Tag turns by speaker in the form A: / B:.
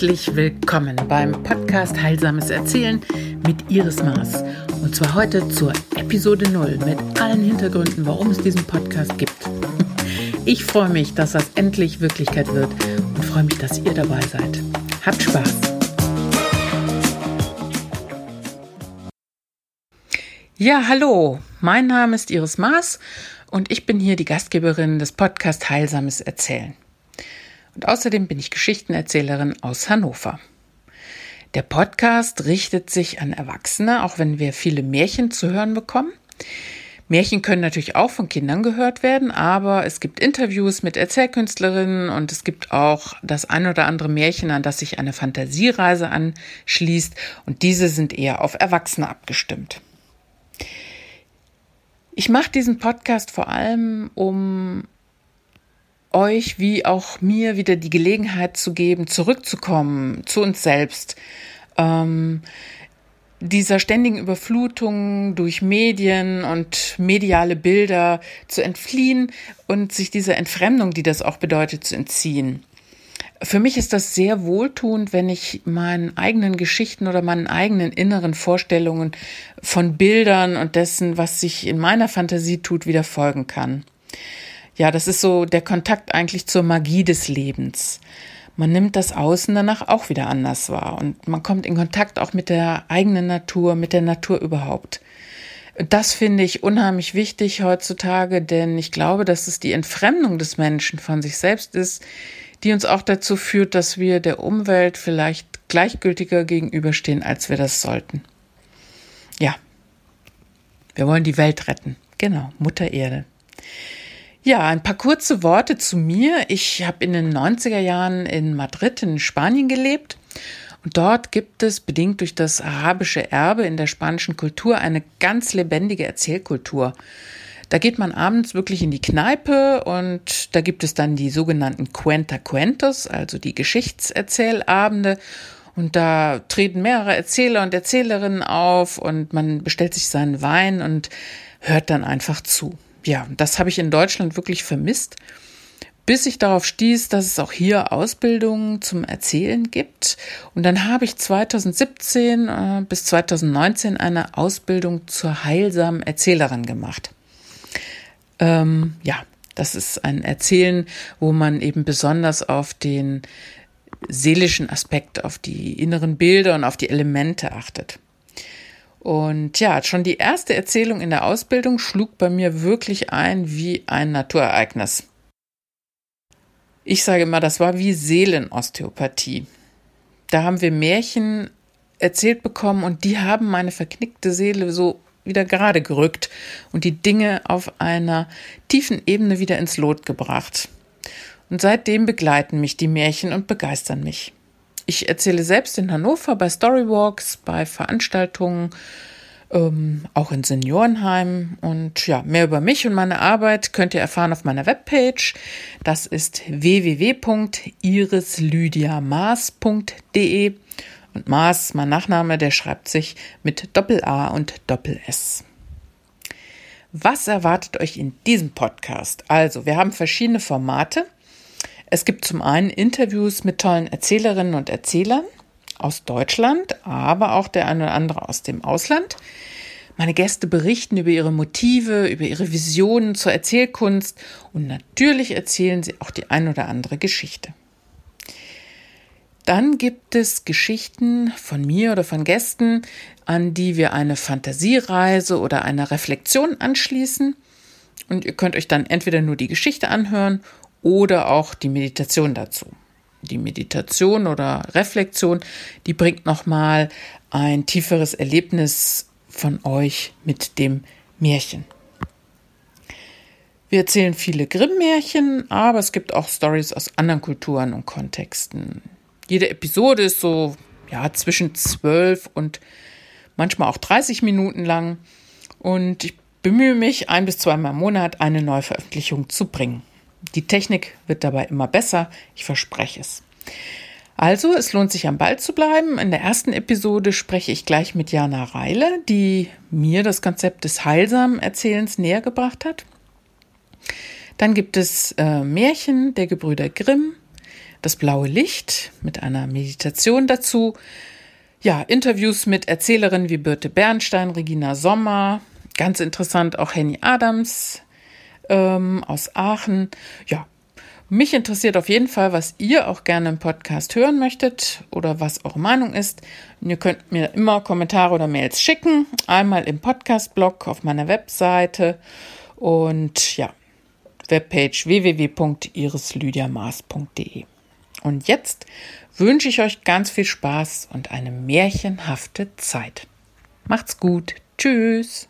A: Herzlich willkommen beim Podcast Heilsames Erzählen mit Iris Maas. Und zwar heute zur Episode 0 mit allen Hintergründen, warum es diesen Podcast gibt. Ich freue mich, dass das endlich Wirklichkeit wird und freue mich, dass ihr dabei seid. Habt Spaß! Ja, hallo, mein Name ist Iris Maas und ich bin hier die Gastgeberin des Podcast Heilsames Erzählen. Und außerdem bin ich Geschichtenerzählerin aus Hannover. Der Podcast richtet sich an Erwachsene, auch wenn wir viele Märchen zu hören bekommen. Märchen können natürlich auch von Kindern gehört werden, aber es gibt Interviews mit Erzählkünstlerinnen und es gibt auch das ein oder andere Märchen, an das sich eine Fantasiereise anschließt und diese sind eher auf Erwachsene abgestimmt. Ich mache diesen Podcast vor allem, um euch wie auch mir wieder die Gelegenheit zu geben, zurückzukommen zu uns selbst. Ähm, dieser ständigen Überflutung durch Medien und mediale Bilder zu entfliehen und sich dieser Entfremdung, die das auch bedeutet, zu entziehen. Für mich ist das sehr wohltuend, wenn ich meinen eigenen Geschichten oder meinen eigenen inneren Vorstellungen von Bildern und dessen, was sich in meiner Fantasie tut, wieder folgen kann ja, das ist so der Kontakt eigentlich zur Magie des Lebens. Man nimmt das Außen danach auch wieder anders wahr und man kommt in Kontakt auch mit der eigenen Natur, mit der Natur überhaupt. Das finde ich unheimlich wichtig heutzutage, denn ich glaube, dass es die Entfremdung des Menschen von sich selbst ist, die uns auch dazu führt, dass wir der Umwelt vielleicht gleichgültiger gegenüberstehen, als wir das sollten. Ja, wir wollen die Welt retten. Genau, Mutter Erde. Ja, ein paar kurze Worte zu mir. Ich habe in den 90er Jahren in Madrid in Spanien gelebt. Und dort gibt es, bedingt durch das arabische Erbe in der spanischen Kultur, eine ganz lebendige Erzählkultur. Da geht man abends wirklich in die Kneipe und da gibt es dann die sogenannten Cuenta Cuentos, also die Geschichtserzählabende. Und da treten mehrere Erzähler und Erzählerinnen auf und man bestellt sich seinen Wein und hört dann einfach zu ja, das habe ich in Deutschland wirklich vermisst, bis ich darauf stieß, dass es auch hier Ausbildungen zum Erzählen gibt. Und dann habe ich 2017 äh, bis 2019 eine Ausbildung zur heilsamen Erzählerin gemacht. Ähm, ja, das ist ein Erzählen, wo man eben besonders auf den seelischen Aspekt, auf die inneren Bilder und auf die Elemente achtet. Und ja, schon die erste Erzählung in der Ausbildung schlug bei mir wirklich ein wie ein Naturereignis. Ich sage immer, das war wie Seelenosteopathie. Da haben wir Märchen erzählt bekommen und die haben meine verknickte Seele so wieder gerade gerückt und die Dinge auf einer tiefen Ebene wieder ins Lot gebracht. Und seitdem begleiten mich die Märchen und begeistern mich. Ich erzähle selbst in Hannover bei Storywalks, bei Veranstaltungen, ähm, auch in Seniorenheimen. Und ja, mehr über mich und meine Arbeit könnt ihr erfahren auf meiner Webpage. Das ist www.irislydiamaas.de. Und Maas, mein Nachname, der schreibt sich mit Doppel A und Doppel S. Was erwartet euch in diesem Podcast? Also, wir haben verschiedene Formate. Es gibt zum einen Interviews mit tollen Erzählerinnen und Erzählern aus Deutschland, aber auch der eine oder andere aus dem Ausland. Meine Gäste berichten über ihre Motive, über ihre Visionen zur Erzählkunst und natürlich erzählen sie auch die ein oder andere Geschichte. Dann gibt es Geschichten von mir oder von Gästen, an die wir eine Fantasiereise oder eine Reflexion anschließen. Und ihr könnt euch dann entweder nur die Geschichte anhören oder auch die Meditation dazu. Die Meditation oder Reflexion, die bringt nochmal ein tieferes Erlebnis von euch mit dem Märchen. Wir erzählen viele Grimm-Märchen, aber es gibt auch Stories aus anderen Kulturen und Kontexten. Jede Episode ist so ja, zwischen 12 und manchmal auch 30 Minuten lang und ich bemühe mich, ein bis zweimal im Monat eine Neuveröffentlichung zu bringen. Die Technik wird dabei immer besser, ich verspreche es. Also, es lohnt sich am Ball zu bleiben. In der ersten Episode spreche ich gleich mit Jana Reile, die mir das Konzept des heilsamen Erzählens näher gebracht hat. Dann gibt es äh, Märchen der Gebrüder Grimm, Das blaue Licht mit einer Meditation dazu. Ja, Interviews mit Erzählerinnen wie Birte Bernstein, Regina Sommer, ganz interessant auch Henny Adams ähm, aus Aachen. Ja, mich interessiert auf jeden Fall, was ihr auch gerne im Podcast hören möchtet oder was eure Meinung ist. Und ihr könnt mir immer Kommentare oder Mails schicken. Einmal im Podcast-Blog auf meiner Webseite und ja, Webpage www.irislydiamaß.de. Und jetzt wünsche ich euch ganz viel Spaß und eine märchenhafte Zeit. Macht's gut. Tschüss.